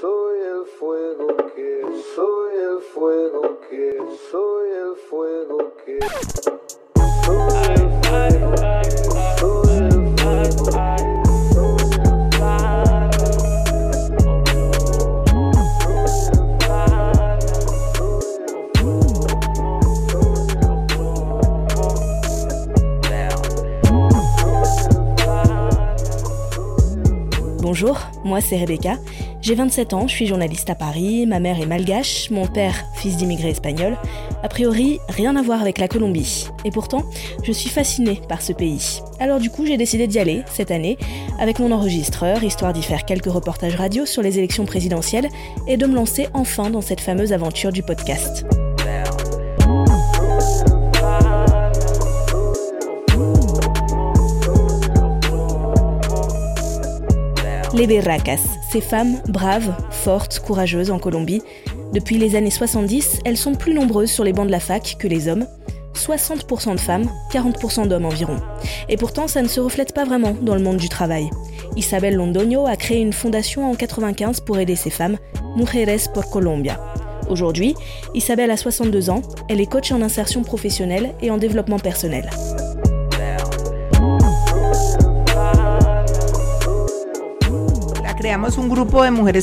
soy el fuego que, soy el fuego que, soy el fuego que, Bonjour, moi c'est Rebecca. J'ai 27 ans, je suis journaliste à Paris, ma mère est malgache, mon père, fils d'immigrés espagnols. A priori, rien à voir avec la Colombie. Et pourtant, je suis fascinée par ce pays. Alors du coup, j'ai décidé d'y aller cette année avec mon enregistreur, histoire d'y faire quelques reportages radio sur les élections présidentielles et de me lancer enfin dans cette fameuse aventure du podcast. Les berracas, ces femmes braves, fortes, courageuses en Colombie. Depuis les années 70, elles sont plus nombreuses sur les bancs de la fac que les hommes. 60% de femmes, 40% d'hommes environ. Et pourtant, ça ne se reflète pas vraiment dans le monde du travail. Isabel Londoño a créé une fondation en 95 pour aider ces femmes, Mujeres por Colombia. Aujourd'hui, Isabelle a 62 ans, elle est coach en insertion professionnelle et en développement personnel.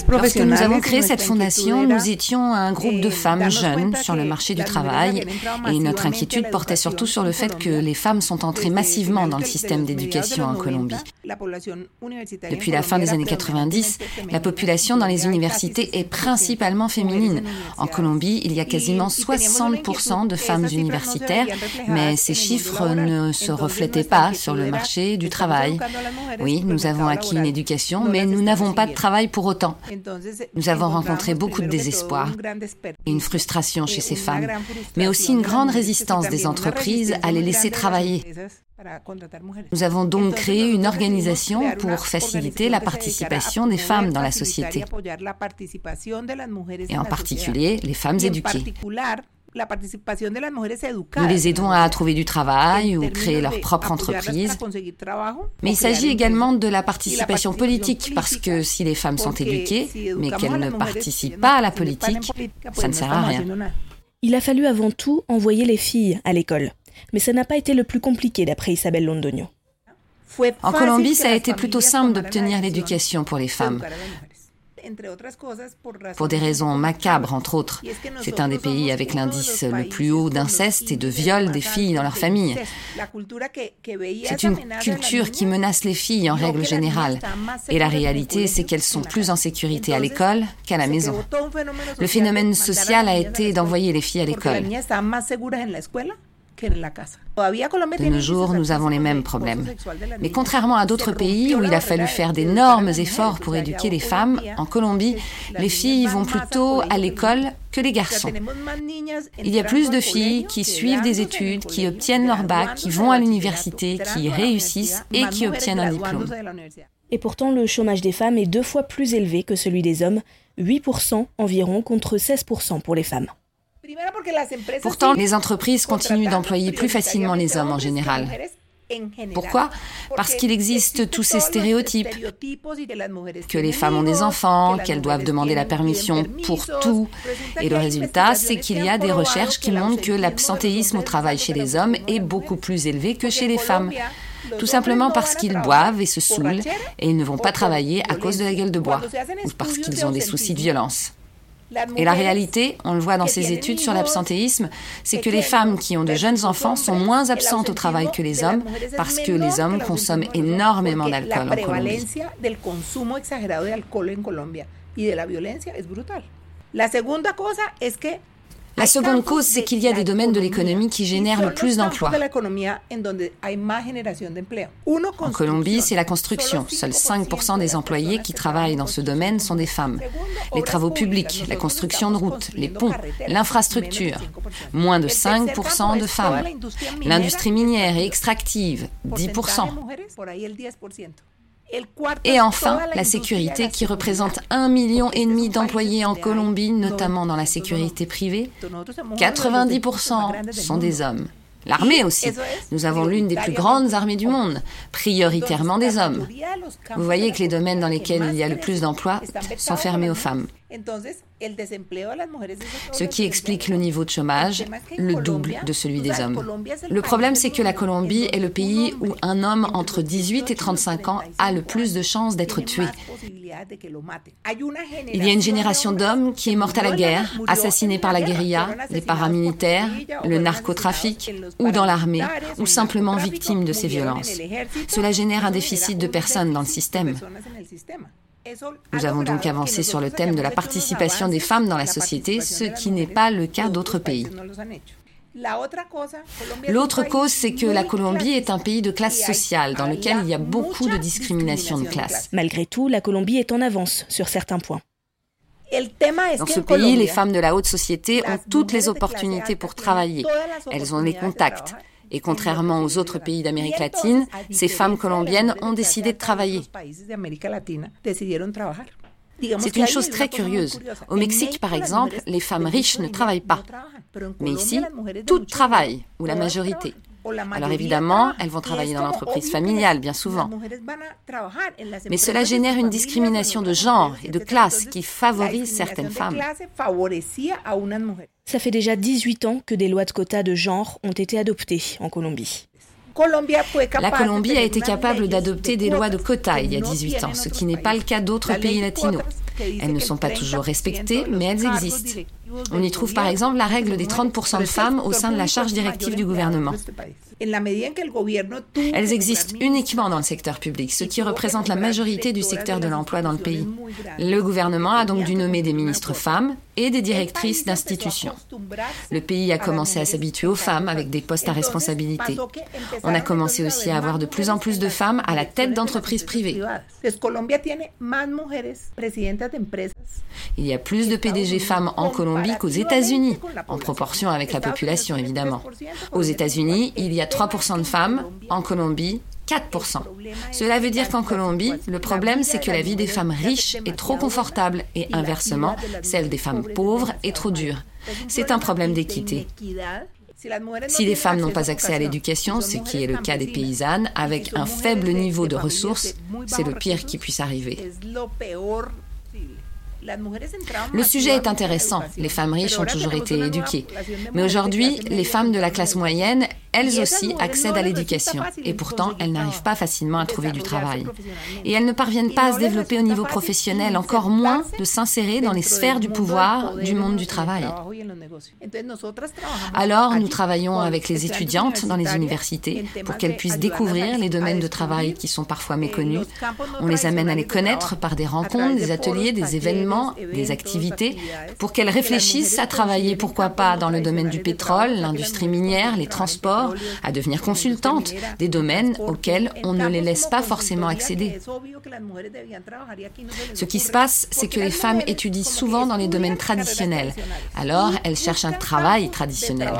Lorsque nous avons créé cette fondation, nous étions un groupe de femmes jeunes sur le marché du travail et notre inquiétude portait surtout sur le fait que les femmes sont entrées massivement dans le système d'éducation en Colombie. Depuis la fin des années 90, la population dans les universités est principalement féminine. En Colombie, il y a quasiment 60% de femmes universitaires, mais ces chiffres ne se reflétaient pas sur le marché du travail. Oui, nous avons acquis une éducation, mais nous n'avons pas de travail pour autant. Nous avons rencontré beaucoup de désespoir et une frustration chez ces femmes, mais aussi une grande résistance des entreprises à les laisser travailler. Nous avons donc créé une organisation pour faciliter la participation des femmes dans la société, et en particulier les femmes éduquées. Nous les aidons à trouver du travail ou créer leur propre entreprise. Mais il s'agit également de la participation politique, parce que si les femmes sont éduquées, mais qu'elles ne participent pas à la politique, ça ne sert à rien. Il a fallu avant tout envoyer les filles à l'école. Mais ça n'a pas été le plus compliqué d'après Isabelle Londoño. En Colombie, ça a été plutôt simple d'obtenir l'éducation pour les femmes. Pour des raisons macabres, entre autres. C'est un des pays avec l'indice le plus haut d'inceste et de viol des filles dans leur famille. C'est une culture qui menace les filles en règle générale. Et la réalité, c'est qu'elles sont plus en sécurité à l'école qu'à la maison. Le phénomène social a été d'envoyer les filles à l'école. De nos jours, nous avons les mêmes problèmes. Mais contrairement à d'autres pays où il a fallu faire d'énormes efforts pour éduquer les femmes, en Colombie, les filles vont plutôt à l'école que les garçons. Il y a plus de filles qui suivent des études, qui obtiennent leur bac, qui vont à l'université, qui réussissent et qui obtiennent un diplôme. Et pourtant, le chômage des femmes est deux fois plus élevé que celui des hommes, 8% environ contre 16% pour les femmes. Pourtant, les entreprises continuent d'employer plus facilement les hommes en général. Pourquoi? Parce qu'il existe tous ces stéréotypes, que les femmes ont des enfants, qu'elles doivent demander la permission pour tout. Et le résultat, c'est qu'il y a des recherches qui montrent que l'absentéisme au travail chez les hommes est beaucoup plus élevé que chez les femmes. Tout simplement parce qu'ils boivent et se saoulent et ils ne vont pas travailler à cause de la gueule de bois ou parce qu'ils ont des soucis de violence. Et la réalité, on le voit dans ces études sur l'absentéisme, c'est que les femmes qui ont de jeunes enfants sont moins absentes au travail que les hommes parce que les hommes consomment énormément d'alcool en Colombie. La seconde cause, c'est qu'il y a des domaines de l'économie qui génèrent le plus d'emplois. En Colombie, c'est la construction. Seuls 5% des employés qui travaillent dans ce domaine sont des femmes. Les travaux publics, la construction de routes, les ponts, l'infrastructure, moins de 5% de femmes. L'industrie minière et extractive, 10%. Et enfin, la sécurité qui représente un million et demi d'employés en Colombie, notamment dans la sécurité privée. 90% sont des hommes. L'armée aussi. Nous avons l'une des plus grandes armées du monde, prioritairement des hommes. Vous voyez que les domaines dans lesquels il y a le plus d'emplois sont fermés aux femmes. Ce qui explique le niveau de chômage, le double de celui des hommes. Le problème, c'est que la Colombie est le pays où un homme entre 18 et 35 ans a le plus de chances d'être tué. Il y a une génération d'hommes qui est morte à la guerre, assassinée par la guérilla, les paramilitaires, le narcotrafic, ou dans l'armée, ou simplement victime de ces violences. Cela génère un déficit de personnes dans le système. Nous avons donc avancé sur le thème de la participation des femmes dans la société, ce qui n'est pas le cas d'autres pays. L'autre cause, c'est que la Colombie est un pays de classe sociale dans lequel il y a beaucoup de discrimination de classe. Malgré tout, la Colombie est en avance sur certains points. Dans ce pays, les femmes de la haute société ont toutes les opportunités pour travailler. Elles ont les contacts. Et contrairement aux autres pays d'Amérique latine, ces femmes colombiennes ont décidé de travailler. C'est une chose très curieuse. Au Mexique, par exemple, les femmes riches ne travaillent pas. Mais ici, toutes travaillent, ou la majorité. Alors évidemment, elles vont travailler dans l'entreprise familiale, bien souvent. Mais cela génère une discrimination de genre et de classe qui favorise certaines femmes. Ça fait déjà 18 ans que des lois de quotas de genre ont été adoptées en Colombie. La Colombie a été capable d'adopter des lois de quotas il y a 18 ans, ce qui n'est pas le cas d'autres pays latinos. Elles ne sont pas toujours respectées, mais elles existent. On y trouve par exemple la règle des 30% de femmes au sein de la charge directive du gouvernement. Elles existent uniquement dans le secteur public, ce qui représente la majorité du secteur de l'emploi dans le pays. Le gouvernement a donc dû nommer des ministres femmes et des directrices d'institutions. Le pays a commencé à s'habituer aux femmes avec des postes à responsabilité. On a commencé aussi à avoir de plus en plus de femmes à la tête d'entreprises privées. Il y a plus de PDG femmes en Colombie qu'aux États-Unis, en proportion avec la population évidemment. Aux États-Unis, il y a 3% de femmes, en Colombie, 4%. Cela veut dire qu'en Colombie, le problème, c'est que la vie des femmes riches est trop confortable et inversement, celle des femmes pauvres est trop dure. C'est un problème d'équité. Si les femmes n'ont pas accès à l'éducation, ce qui est le cas des paysannes, avec un faible niveau de ressources, c'est le pire qui puisse arriver. Le sujet est intéressant. Les femmes riches ont toujours été éduquées. Mais aujourd'hui, les femmes de la classe moyenne, elles aussi accèdent à l'éducation. Et pourtant, elles n'arrivent pas facilement à trouver du travail. Et elles ne parviennent pas à se développer au niveau professionnel, encore moins de s'insérer dans les sphères du pouvoir du monde du travail. Alors, nous travaillons avec les étudiantes dans les universités pour qu'elles puissent découvrir les domaines de travail qui sont parfois méconnus. On les amène à les connaître par des rencontres, des ateliers, des événements, des activités, pour qu'elles réfléchissent à travailler, pourquoi pas, dans le domaine du pétrole, l'industrie minière, les transports, à devenir consultantes, des domaines auxquels on ne les laisse pas forcément accéder. Ce qui se passe, c'est que les femmes étudient souvent dans les domaines traditionnels. Alors, elles cherchent un travail traditionnel.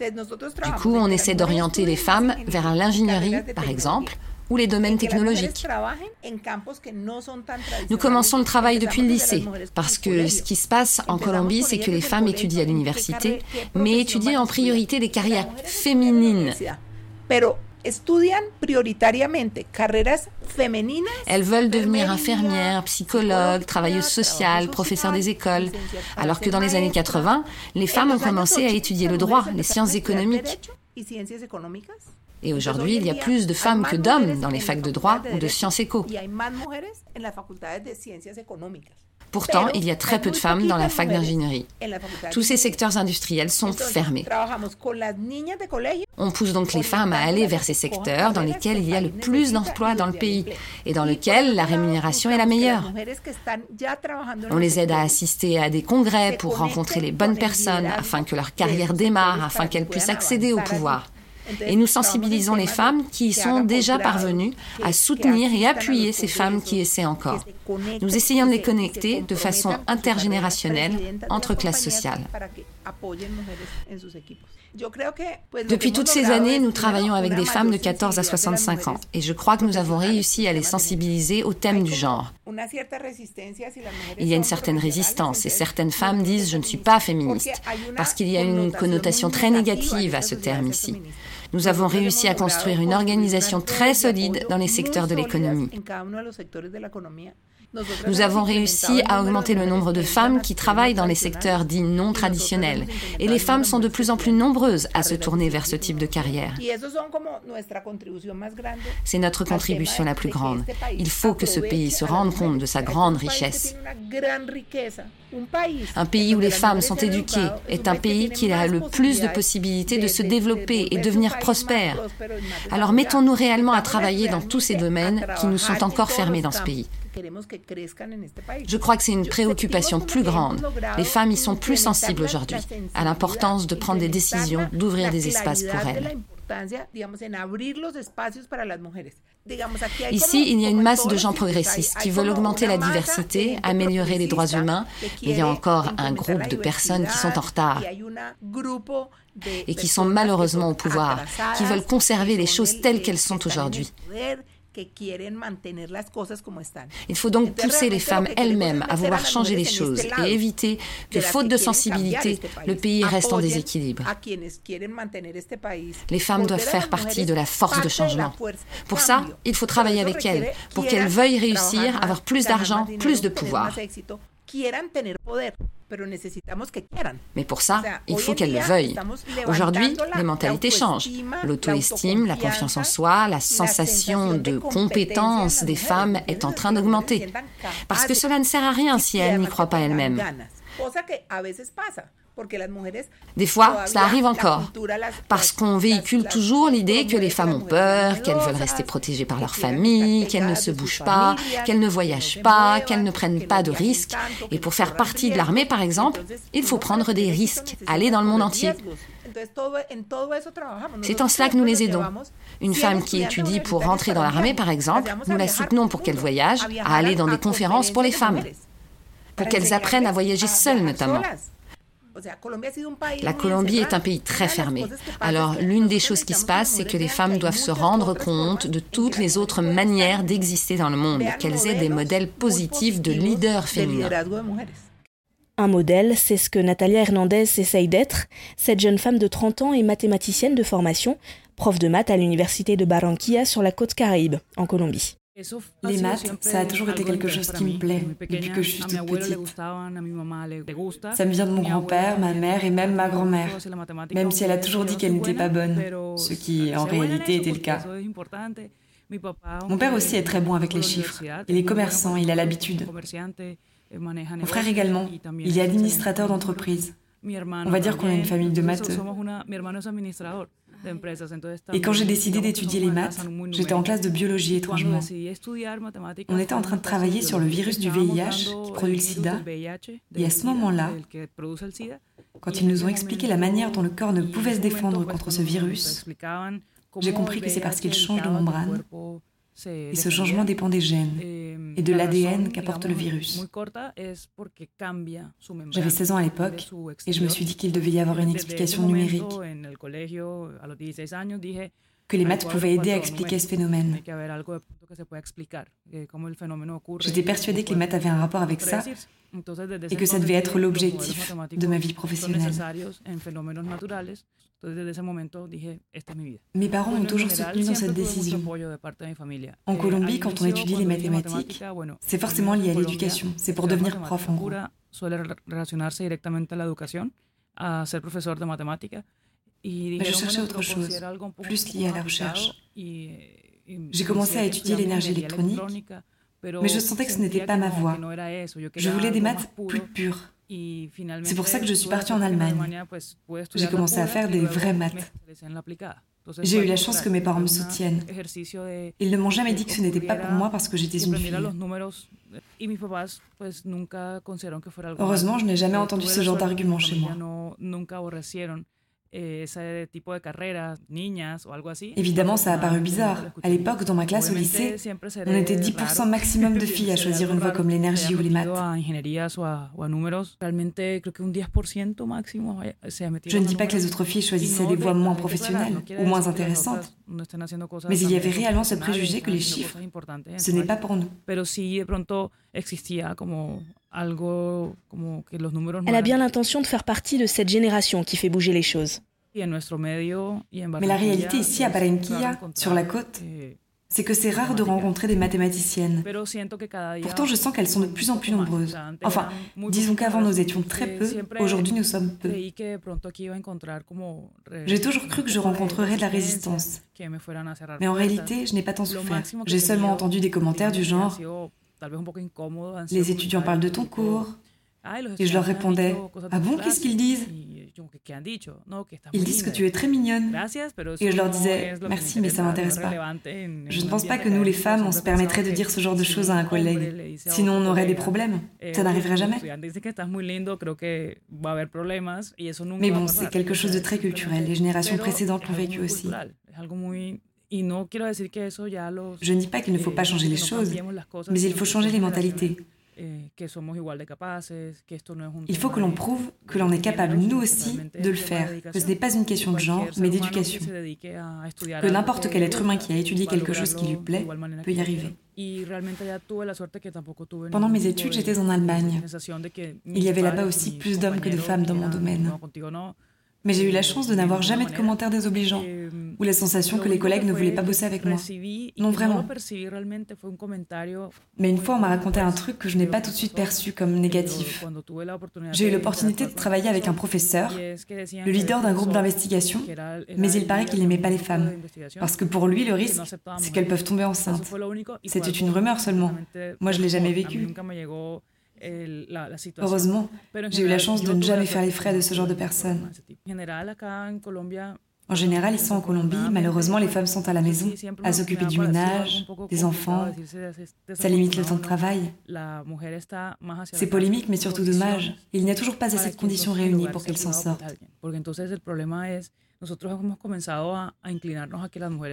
Du coup, on essaie d'orienter les femmes vers l'ingénierie, par exemple, ou les domaines technologiques. Nous commençons le travail depuis le lycée, parce que ce qui se passe en Colombie, c'est que les femmes étudient à l'université, mais étudient en priorité des carrières féminines. Elles veulent devenir infirmières, psychologues, travailleuses sociales, professeurs des écoles. Alors que dans les années 80, les femmes ont commencé à étudier le droit, les sciences économiques. Et aujourd'hui, il y a plus de femmes que d'hommes dans les facs de droit ou de sciences éco. Pourtant, il y a très peu de femmes dans la fac d'ingénierie. Tous ces secteurs industriels sont fermés. On pousse donc les femmes à aller vers ces secteurs dans lesquels il y a le plus d'emplois dans le pays et dans lesquels la rémunération est la meilleure. On les aide à assister à des congrès pour rencontrer les bonnes personnes afin que leur carrière démarre, afin qu'elles puissent accéder au pouvoir. Et nous sensibilisons les femmes qui y sont déjà parvenues à soutenir et appuyer ces femmes qui essaient encore. Nous essayons de les connecter de façon intergénérationnelle entre classes sociales. Depuis toutes ces années, nous travaillons avec des femmes de 14 à 65 ans et je crois que nous avons réussi à les sensibiliser au thème du genre. Il y a une certaine résistance et certaines femmes disent je ne suis pas féministe parce qu'il y a une connotation très négative à ce terme ici. Nous avons réussi à construire une organisation très solide dans les secteurs de l'économie. Nous avons réussi à augmenter le nombre de femmes qui travaillent dans les secteurs dits non traditionnels. Et les femmes sont de plus en plus nombreuses à se tourner vers ce type de carrière. C'est notre contribution la plus grande. Il faut que ce pays se rende compte de sa grande richesse. Un pays où les femmes sont éduquées est un pays qui a le plus de possibilités de se développer et devenir prospère. Alors mettons-nous réellement à travailler dans tous ces domaines qui nous sont encore fermés dans ce pays. Je crois que c'est une préoccupation plus grande. Les femmes y sont plus sensibles aujourd'hui à l'importance de prendre des décisions, d'ouvrir des espaces pour elles. Ici, il y a une masse de gens progressistes qui veulent augmenter la diversité, améliorer les droits humains. Il y a encore un groupe de personnes qui sont en retard et qui sont malheureusement au pouvoir, qui veulent conserver les choses telles qu'elles sont aujourd'hui. Il faut donc pousser les femmes elles-mêmes à vouloir changer les choses et éviter que, faute de sensibilité, le pays reste en déséquilibre. Les femmes doivent faire partie de la force de changement. Pour ça, il faut travailler avec elles, pour qu'elles veuillent réussir, avoir plus d'argent, plus de pouvoir. Mais pour ça, il faut qu'elles le veuillent. Aujourd'hui, les mentalités changent. L'auto-estime, la confiance en soi, la sensation de compétence des femmes est en train d'augmenter. Parce que cela ne sert à rien si elles n'y croient pas elles-mêmes. Des fois, ça arrive encore, parce qu'on véhicule toujours l'idée que les femmes ont peur, qu'elles veulent rester protégées par leur famille, qu'elles ne se bougent pas, qu'elles ne voyagent pas, qu'elles ne prennent pas de risques. Et pour faire partie de l'armée, par exemple, il faut prendre des risques, aller dans le monde entier. C'est en cela que nous les aidons. Une femme qui étudie pour rentrer dans l'armée, par exemple, nous la soutenons pour qu'elle voyage, à aller dans des conférences pour les femmes, pour qu'elles apprennent à voyager seules notamment. La Colombie est un pays très fermé. Alors l'une des choses qui se passe, c'est que les femmes doivent se rendre compte de toutes les autres manières d'exister dans le monde, qu'elles aient des modèles positifs de leaders féminins. Un modèle, c'est ce que Natalia Hernandez essaye d'être. Cette jeune femme de 30 ans est mathématicienne de formation, prof de maths à l'université de Barranquilla sur la côte caraïbe, en Colombie. Les maths, ça a toujours été quelque chose qui me plaît depuis que je suis toute petite. Ça me vient de mon grand-père, ma mère et même ma grand-mère, même si elle a toujours dit qu'elle n'était pas bonne, ce qui en réalité était le cas. Mon père aussi est très bon avec les chiffres. Il est commerçant, il a l'habitude. Mon frère également, il est administrateur d'entreprise. On va dire qu'on est une famille de matheux. Et quand j'ai décidé d'étudier les maths, j'étais en classe de biologie étrangement. On était en train de travailler sur le virus du VIH qui produit le sida. Et à ce moment-là, quand ils nous ont expliqué la manière dont le corps ne pouvait se défendre contre ce virus, j'ai compris que c'est parce qu'il change de membrane et ce changement dépend des gènes et de l'ADN qu'apporte le virus. J'avais 16 ans à l'époque et je me suis dit qu'il devait y avoir une explication numérique, que les maths pouvaient aider à expliquer ce phénomène. J'étais persuadée que les maths avaient un rapport avec ça et que ça devait être l'objectif de ma vie professionnelle. Mes parents m'ont toujours soutenu dans cette décision. En Colombie, quand on étudie les mathématiques, c'est forcément lié à l'éducation. C'est pour devenir prof en gros. Mais je cherchais autre chose, plus lié à la recherche. J'ai commencé à étudier l'énergie électronique, mais je sentais que ce n'était pas ma voie. Je voulais des maths plus pures. C'est pour ça que je suis partie en Allemagne. J'ai commencé à faire des vraies maths. J'ai eu la chance que mes parents me soutiennent. Ils ne m'ont jamais dit que ce n'était pas pour moi parce que j'étais une fille. Heureusement, je n'ai jamais entendu ce genre d'argument chez moi. Évidemment, ça a paru bizarre. À l'époque, dans ma classe au lycée, on était 10% maximum de filles à choisir une voie comme l'énergie ou les maths. Je ne dis pas que les autres filles choisissaient des voies moins professionnelles ou moins intéressantes, mais il y avait réellement ce préjugé que les chiffres, ce n'est pas pour nous. Elle a bien l'intention de faire partie de cette génération qui fait bouger les choses. Mais la réalité ici à Barranquilla, sur la côte, c'est que c'est rare de rencontrer des mathématiciennes. Pourtant, je sens qu'elles sont de plus en plus nombreuses. Enfin, disons qu'avant nous étions très peu, aujourd'hui nous sommes peu. J'ai toujours cru que je rencontrerais de la résistance. Mais en réalité, je n'ai pas tant souffert. J'ai seulement entendu des commentaires du genre Les étudiants parlent de ton cours. Et je leur répondais Ah bon, qu'est-ce qu'ils disent? Ils disent que tu es très mignonne. Et je leur disais, merci, mais ça m'intéresse pas. Je ne pense pas que nous, les femmes, on se permettrait de dire ce genre de choses à un collègue. Sinon, on aurait des problèmes. Ça n'arriverait jamais. Mais bon, c'est quelque chose de très culturel. Les générations précédentes l'ont vécu aussi. Je ne dis pas qu'il ne faut pas changer les choses, mais il faut changer les mentalités. Eh, Il faut que l'on prouve que l'on est capable, nous aussi, de le faire, que ce n'est pas une question de genre, mais d'éducation, que n'importe quel être humain qui a étudié quelque chose qui lui plaît peut y arriver. Pendant mes études, j'étais en Allemagne. Il y avait là-bas aussi plus d'hommes que de femmes dans mon domaine. Mais j'ai eu la chance de n'avoir jamais de commentaires désobligeants ou la sensation que les collègues ne voulaient pas bosser avec moi. Non, vraiment. Mais une fois, on m'a raconté un truc que je n'ai pas tout de suite perçu comme négatif. J'ai eu l'opportunité de travailler avec un professeur, le leader d'un groupe d'investigation, mais il paraît qu'il n'aimait pas les femmes, parce que pour lui, le risque, c'est qu'elles peuvent tomber enceintes. C'était une rumeur seulement. Moi, je l'ai jamais vécu. Heureusement, j'ai eu la chance de ne jamais faire les frais de ce genre de personnes. En général, ici en Colombie, malheureusement, les femmes sont à la maison, à s'occuper du ménage, des enfants. Ça limite le temps de travail. C'est polémique, mais surtout dommage. Il n'y a toujours pas assez de conditions réunies pour qu'elles s'en sortent.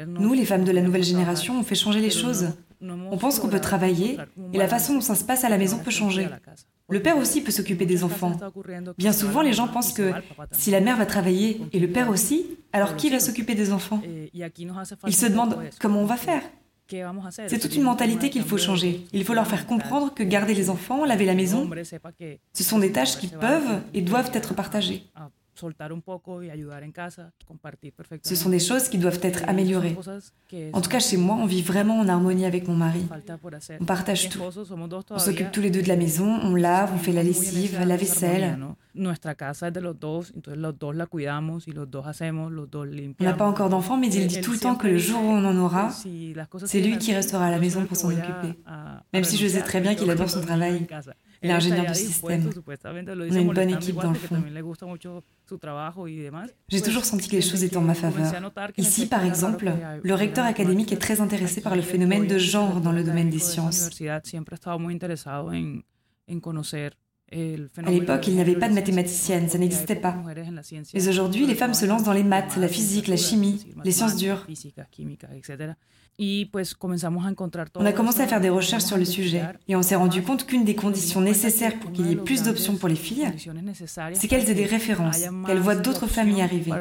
Nous, les femmes de la nouvelle génération, on fait changer les choses. On pense qu'on peut travailler et la façon dont ça se passe à la maison peut changer. Le père aussi peut s'occuper des enfants. Bien souvent, les gens pensent que si la mère va travailler et le père aussi, alors qui va s'occuper des enfants? Ils se demandent comment on va faire. C'est toute une mentalité qu'il faut changer. Il faut leur faire comprendre que garder les enfants, laver la maison, ce sont des tâches qui peuvent et doivent être partagées. Ce sont des choses qui doivent être améliorées. En tout cas, chez moi, on vit vraiment en harmonie avec mon mari. On partage tout. On s'occupe tous les deux de la maison, on lave, on fait la lessive, la vaisselle. On n'a pas encore d'enfants, mais il dit tout le temps que le jour où on en aura, c'est lui qui restera à la maison pour s'en occuper. Même si je sais très bien qu'il adore son travail. Il est ingénieur du système. On a une bonne équipe dans le fond. J'ai toujours senti que les choses étaient en ma faveur. Ici, par exemple, le recteur académique est très intéressé par le phénomène de genre dans le domaine des sciences. À l'époque, il n'y avait pas de mathématiciennes, ça n'existait pas. Mais aujourd'hui, les femmes se lancent dans les maths, la physique, la chimie, les sciences dures. On a commencé à faire des recherches sur le sujet et on s'est rendu compte qu'une des conditions nécessaires pour qu'il y ait plus d'options pour les filles, c'est qu'elles aient des références, qu'elles voient d'autres familles arriver.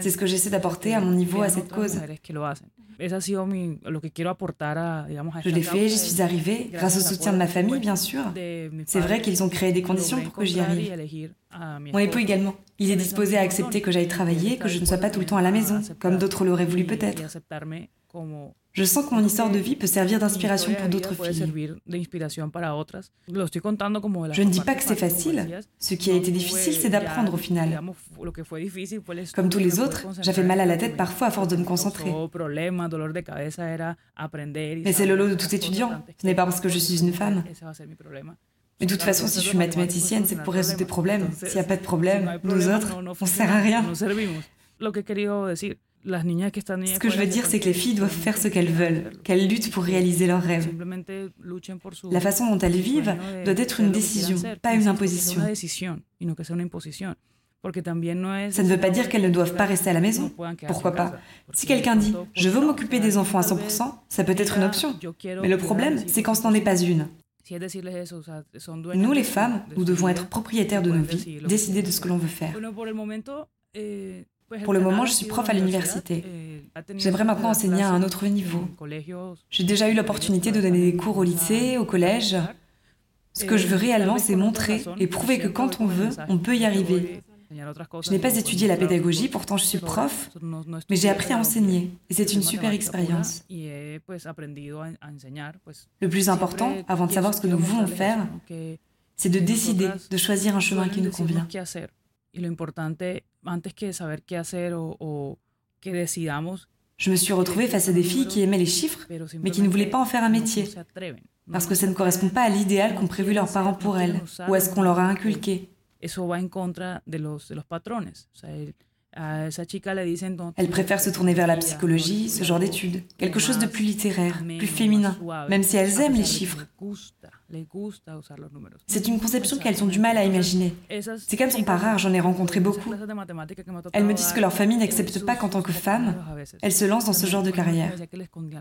C'est ce que j'essaie d'apporter à mon niveau à cette cause. Je l'ai fait, j'y suis arrivée, grâce au soutien de ma famille, bien sûr. C'est vrai qu'ils ont créé des conditions pour que j'y arrive. Mon époux également. Il est disposé à accepter que j'aille travailler, que je ne sois pas tout le temps à la maison, comme d'autres l'auraient voulu peut-être. Je sens que mon histoire de vie peut servir d'inspiration pour d'autres filles. Je ne dis pas que c'est facile. Ce qui a été difficile, c'est d'apprendre au final. Comme tous les autres, j'avais mal à la tête parfois à force de me concentrer. Mais c'est le lot de tout étudiant. Ce n'est pas parce que je suis une femme. Mais de toute façon, si je suis mathématicienne, c'est pour résoudre des problèmes. S'il n'y a pas de problème, nous autres, on ne sert à rien. Ce que je veux dire, c'est que les filles doivent faire ce qu'elles veulent, qu'elles luttent pour réaliser leurs rêves. La façon dont elles vivent doit être une décision, pas une imposition. Ça ne veut pas dire qu'elles ne doivent pas rester à la maison. Pourquoi pas? Si quelqu'un dit ⁇ Je veux m'occuper des enfants à 100%, ça peut être une option. Mais le problème, c'est quand ce n'en est pas une. Nous, les femmes, nous devons être propriétaires de nos vies, décider de ce que l'on veut faire. Pour le moment, je suis prof à l'université. J'aimerais maintenant enseigner à un autre niveau. J'ai déjà eu l'opportunité de donner des cours au lycée, au collège. Ce que je veux réellement, c'est montrer et prouver que quand on veut, on peut y arriver. Je n'ai pas étudié la pédagogie, pourtant je suis prof, mais j'ai appris à enseigner et c'est une super expérience. Le plus important, avant de savoir ce que nous voulons faire, c'est de décider, de choisir un chemin qui nous convient. Je me suis retrouvée face à des filles qui aimaient les chiffres, mais qui ne voulaient pas en faire un métier, parce que ça ne correspond pas à l'idéal qu'ont prévu leurs parents pour elles, ou à ce qu'on leur a inculqué. Elle préfère se tourner vers la psychologie, ce genre d'études, quelque chose de plus littéraire, plus féminin, même si elles aiment les chiffres. C'est une conception qu'elles ont du mal à imaginer. Ces cas ne sont pas rares, j'en ai rencontré beaucoup. Elles me disent que leur famille n'accepte pas qu'en tant que femme, elles se lancent dans ce genre de carrière.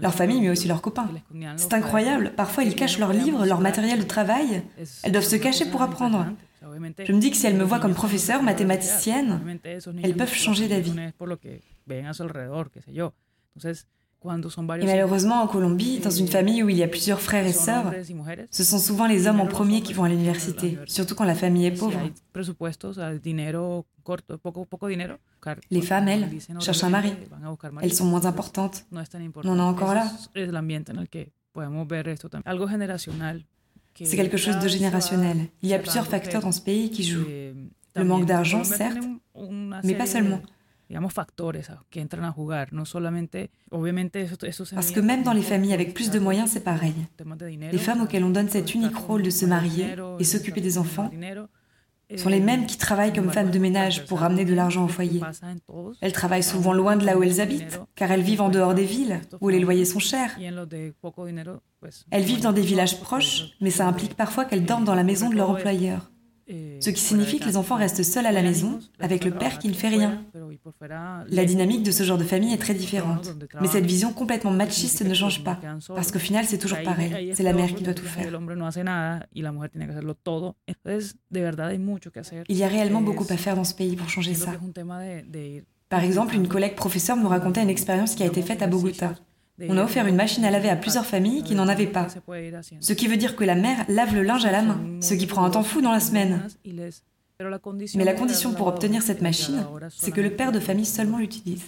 Leur famille, mais aussi leurs copains. C'est incroyable, parfois ils cachent leurs livres, leur matériel de travail. Elles doivent se cacher pour apprendre. Je me dis que si elles me voient comme professeure, mathématicienne, elles peuvent changer d'avis. Et malheureusement, en Colombie, dans une famille où il y a plusieurs frères et sœurs, ce sont souvent les hommes en premier qui vont à l'université, surtout quand la famille est pauvre. Les femmes, elles, cherchent un mari. Elles sont moins importantes. On en est encore là. C'est quelque chose de générationnel. Il y a plusieurs facteurs dans ce pays qui jouent. Le manque d'argent, certes, mais pas seulement. Parce que même dans les familles avec plus de moyens, c'est pareil. Les femmes auxquelles on donne cet unique rôle de se marier et s'occuper des enfants sont les mêmes qui travaillent comme femmes de ménage pour ramener de l'argent au foyer. Elles travaillent souvent loin de là où elles habitent, car elles vivent en dehors des villes, où les loyers sont chers. Elles vivent dans des villages proches, mais ça implique parfois qu'elles dorment dans la maison de leur employeur. Ce qui signifie que les enfants restent seuls à la maison, avec le père qui ne fait rien. La dynamique de ce genre de famille est très différente. Mais cette vision complètement machiste ne change pas, parce qu'au final, c'est toujours pareil. C'est la mère qui doit tout faire. Il y a réellement beaucoup à faire dans ce pays pour changer ça. Par exemple, une collègue professeure me racontait une expérience qui a été faite à Bogota. On a offert une machine à laver à plusieurs familles qui n'en avaient pas. Ce qui veut dire que la mère lave le linge à la main, ce qui prend un temps fou dans la semaine. Mais la condition pour obtenir cette machine, c'est que le père de famille seulement l'utilise.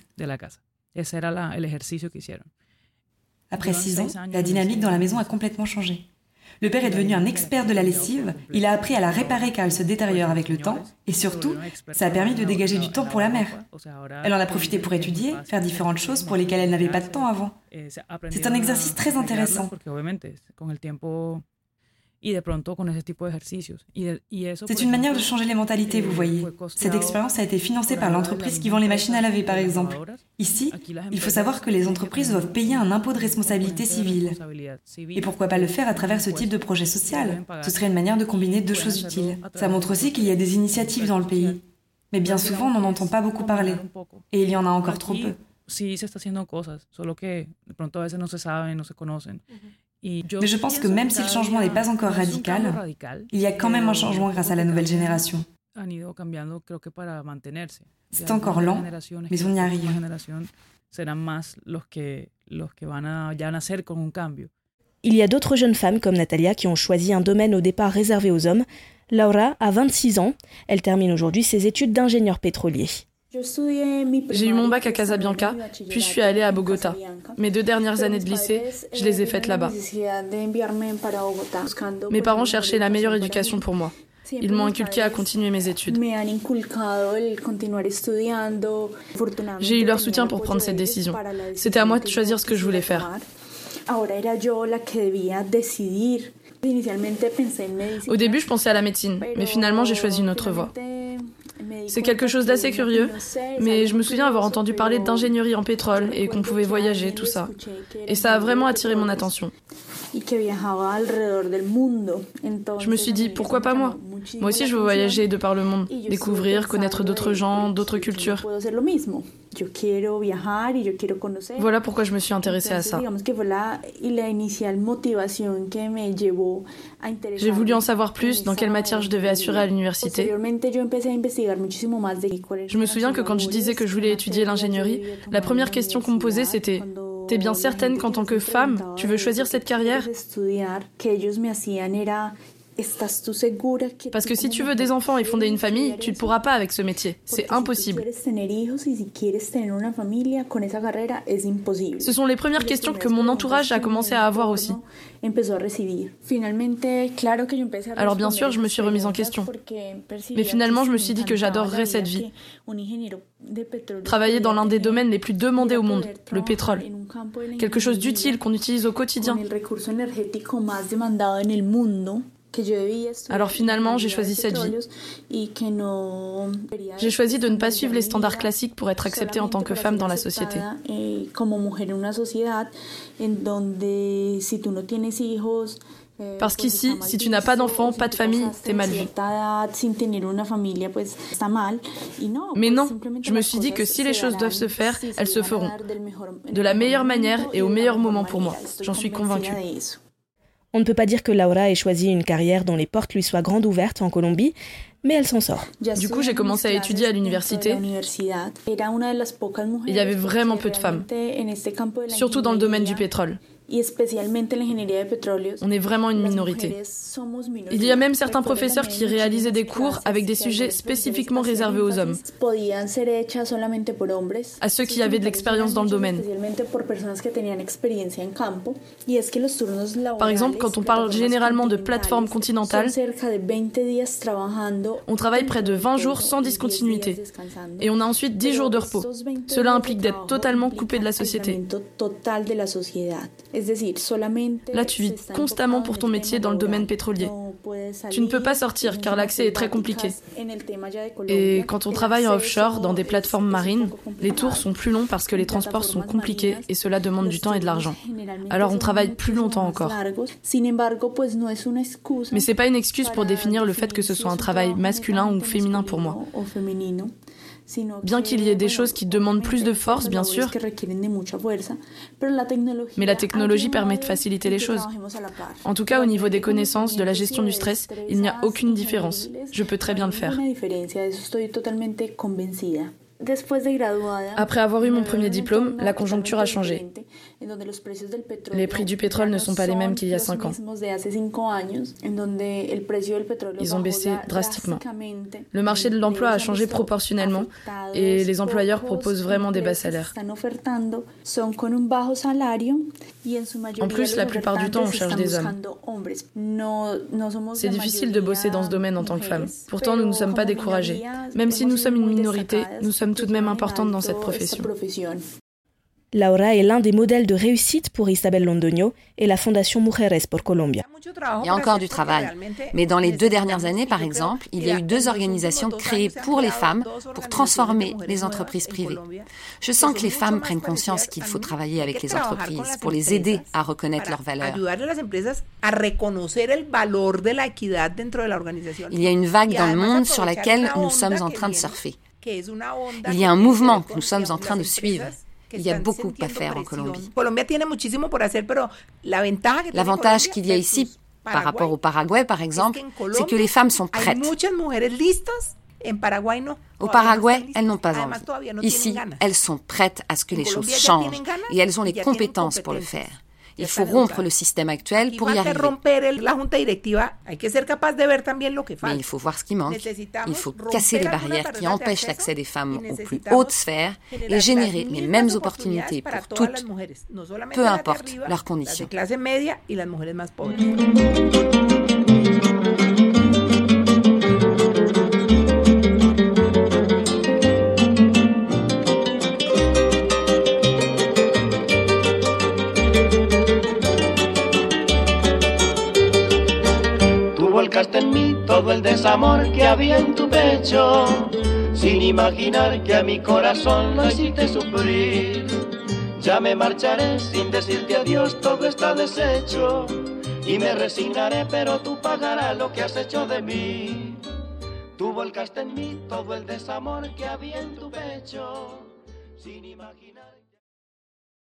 Après six ans, la dynamique dans la maison a complètement changé. Le père est devenu un expert de la lessive, il a appris à la réparer car elle se détériore avec le temps, et surtout, ça a permis de dégager du temps pour la mère. Elle en a profité pour étudier, faire différentes choses pour lesquelles elle n'avait pas de temps avant. C'est un exercice très intéressant. C'est une manière de changer les mentalités, vous voyez. Cette expérience a été financée par l'entreprise qui vend les machines à laver, par exemple. Ici, il faut savoir que les entreprises doivent payer un impôt de responsabilité civile. Et pourquoi pas le faire à travers ce type de projet social? Ce serait une manière de combiner deux choses utiles. Ça montre aussi qu'il y a des initiatives dans le pays. Mais bien souvent, on n'en entend pas beaucoup parler. Et il y en a encore trop peu. Mais je pense que même si le changement n'est pas encore radical, il y a quand même un changement grâce à la nouvelle génération. C'est encore lent, mais on y arrive. Il y a d'autres jeunes femmes comme Natalia qui ont choisi un domaine au départ réservé aux hommes. Laura a 26 ans. Elle termine aujourd'hui ses études d'ingénieur pétrolier. J'ai eu mon bac à Casabianca, puis je suis allée à Bogota. Mes deux dernières années de lycée, je les ai faites là-bas. Mes parents cherchaient la meilleure éducation pour moi. Ils m'ont inculqué à continuer mes études. J'ai eu leur soutien pour prendre cette décision. C'était à moi de choisir ce que je voulais faire. Au début, je pensais à la médecine, mais finalement, j'ai choisi une autre voie. C'est quelque chose d'assez curieux, mais je me souviens avoir entendu parler d'ingénierie en pétrole et qu'on pouvait voyager, tout ça. Et ça a vraiment attiré mon attention. Je me suis dit, pourquoi pas moi? Moi aussi, je veux voyager de par le monde, découvrir, connaître d'autres gens, d'autres cultures. Voilà pourquoi je me suis intéressée à ça. J'ai voulu en savoir plus dans quelle matière je devais assurer à l'université. Je me souviens que quand je disais que je voulais étudier l'ingénierie, la première question qu'on me posait c'était T'es bien certaine qu'en tant que femme, tu veux choisir cette carrière? Parce que si tu veux des enfants et fonder une famille, tu ne pourras pas avec ce métier. C'est impossible. Ce sont les premières questions que mon entourage a commencé à avoir aussi. Alors bien sûr, je me suis remise en question. Mais finalement, je me suis dit que j'adorerais cette vie. Travailler dans l'un des domaines les plus demandés au monde, le pétrole. Quelque chose d'utile qu'on utilise au quotidien. Alors finalement, j'ai choisi cette vie. J'ai choisi de ne pas suivre les standards classiques pour être acceptée en tant que femme dans la société. Parce qu'ici, si tu n'as pas d'enfant, pas de famille, t'es mal vu. Mais non, je me suis dit que si les choses doivent se faire, elles se feront. De la meilleure manière et au meilleur moment pour moi. J'en suis convaincue. On ne peut pas dire que Laura ait choisi une carrière dont les portes lui soient grandes ouvertes en Colombie, mais elle s'en sort. Du coup, j'ai commencé à étudier à l'université. Il y avait vraiment peu de femmes, surtout dans le domaine du pétrole. On est vraiment une minorité. Il y a même certains professeurs qui réalisaient des cours avec des sujets spécifiquement réservés aux hommes, à ceux qui avaient de l'expérience dans le domaine. Par exemple, quand on parle généralement de plateforme continentale, on travaille près de 20 jours sans discontinuité et on a ensuite 10 jours de repos. Cela implique d'être totalement coupé de la société. Là, tu vis constamment pour ton métier dans le domaine pétrolier. Tu ne peux pas sortir car l'accès est très compliqué. Et quand on travaille en offshore dans des plateformes marines, les tours sont plus longs parce que les transports sont compliqués et cela demande du temps et de l'argent. Alors on travaille plus longtemps encore. Mais c'est pas une excuse pour définir le fait que ce soit un travail masculin ou féminin pour moi. Bien qu'il y ait des choses qui demandent plus de force, bien sûr, mais la technologie permet de faciliter les choses. En tout cas, au niveau des connaissances, de la gestion du stress, il n'y a aucune différence. Je peux très bien le faire. Après avoir eu mon premier diplôme, la conjoncture a changé. Les prix du pétrole ne sont pas les mêmes qu'il y a cinq ans. Ils ont baissé drastiquement. Le marché de l'emploi a changé proportionnellement et les employeurs proposent vraiment des bas salaires. En plus, la plupart du temps, on cherche des hommes. C'est difficile de bosser dans ce domaine en tant que femme. Pourtant, nous ne sommes pas découragés. Même si nous sommes une minorité, nous sommes tout de même importantes dans cette profession. Laura est l'un des modèles de réussite pour Isabel Londoño et la Fondation Mujeres por Colombia. Il y a encore du travail, mais dans les deux dernières années, par exemple, il y a eu deux organisations créées pour les femmes pour transformer les entreprises privées. Je sens que les femmes prennent conscience qu'il faut travailler avec les entreprises pour les aider à reconnaître leurs valeurs. Il y a une vague dans le monde sur laquelle nous sommes en train de surfer. Il y a un mouvement que nous sommes en train de suivre. Il y a beaucoup à faire en Colombie. L'avantage qu'il y a ici par rapport au Paraguay, par exemple, c'est que les femmes sont prêtes. Au Paraguay, elles n'ont pas envie. Ici, elles sont prêtes à ce que les choses changent et elles ont les compétences pour le faire. Il faut rompre le système actuel pour y arriver. Mais il faut voir ce qui manque. Il faut casser les barrières qui empêchent l'accès des femmes aux plus hautes sphères et générer les mêmes opportunités pour toutes, peu importe leurs conditions. Desamor que había en tu pecho. sin imaginar que a mi corazón lo hiciste sufrir. Ya me marcharé sin decirte adiós, todo está deshecho. Y me resignaré, pero tú pagarás lo que has hecho de mí. Tú volcaste en mí todo el desamor que había en tu pecho, sin imaginar.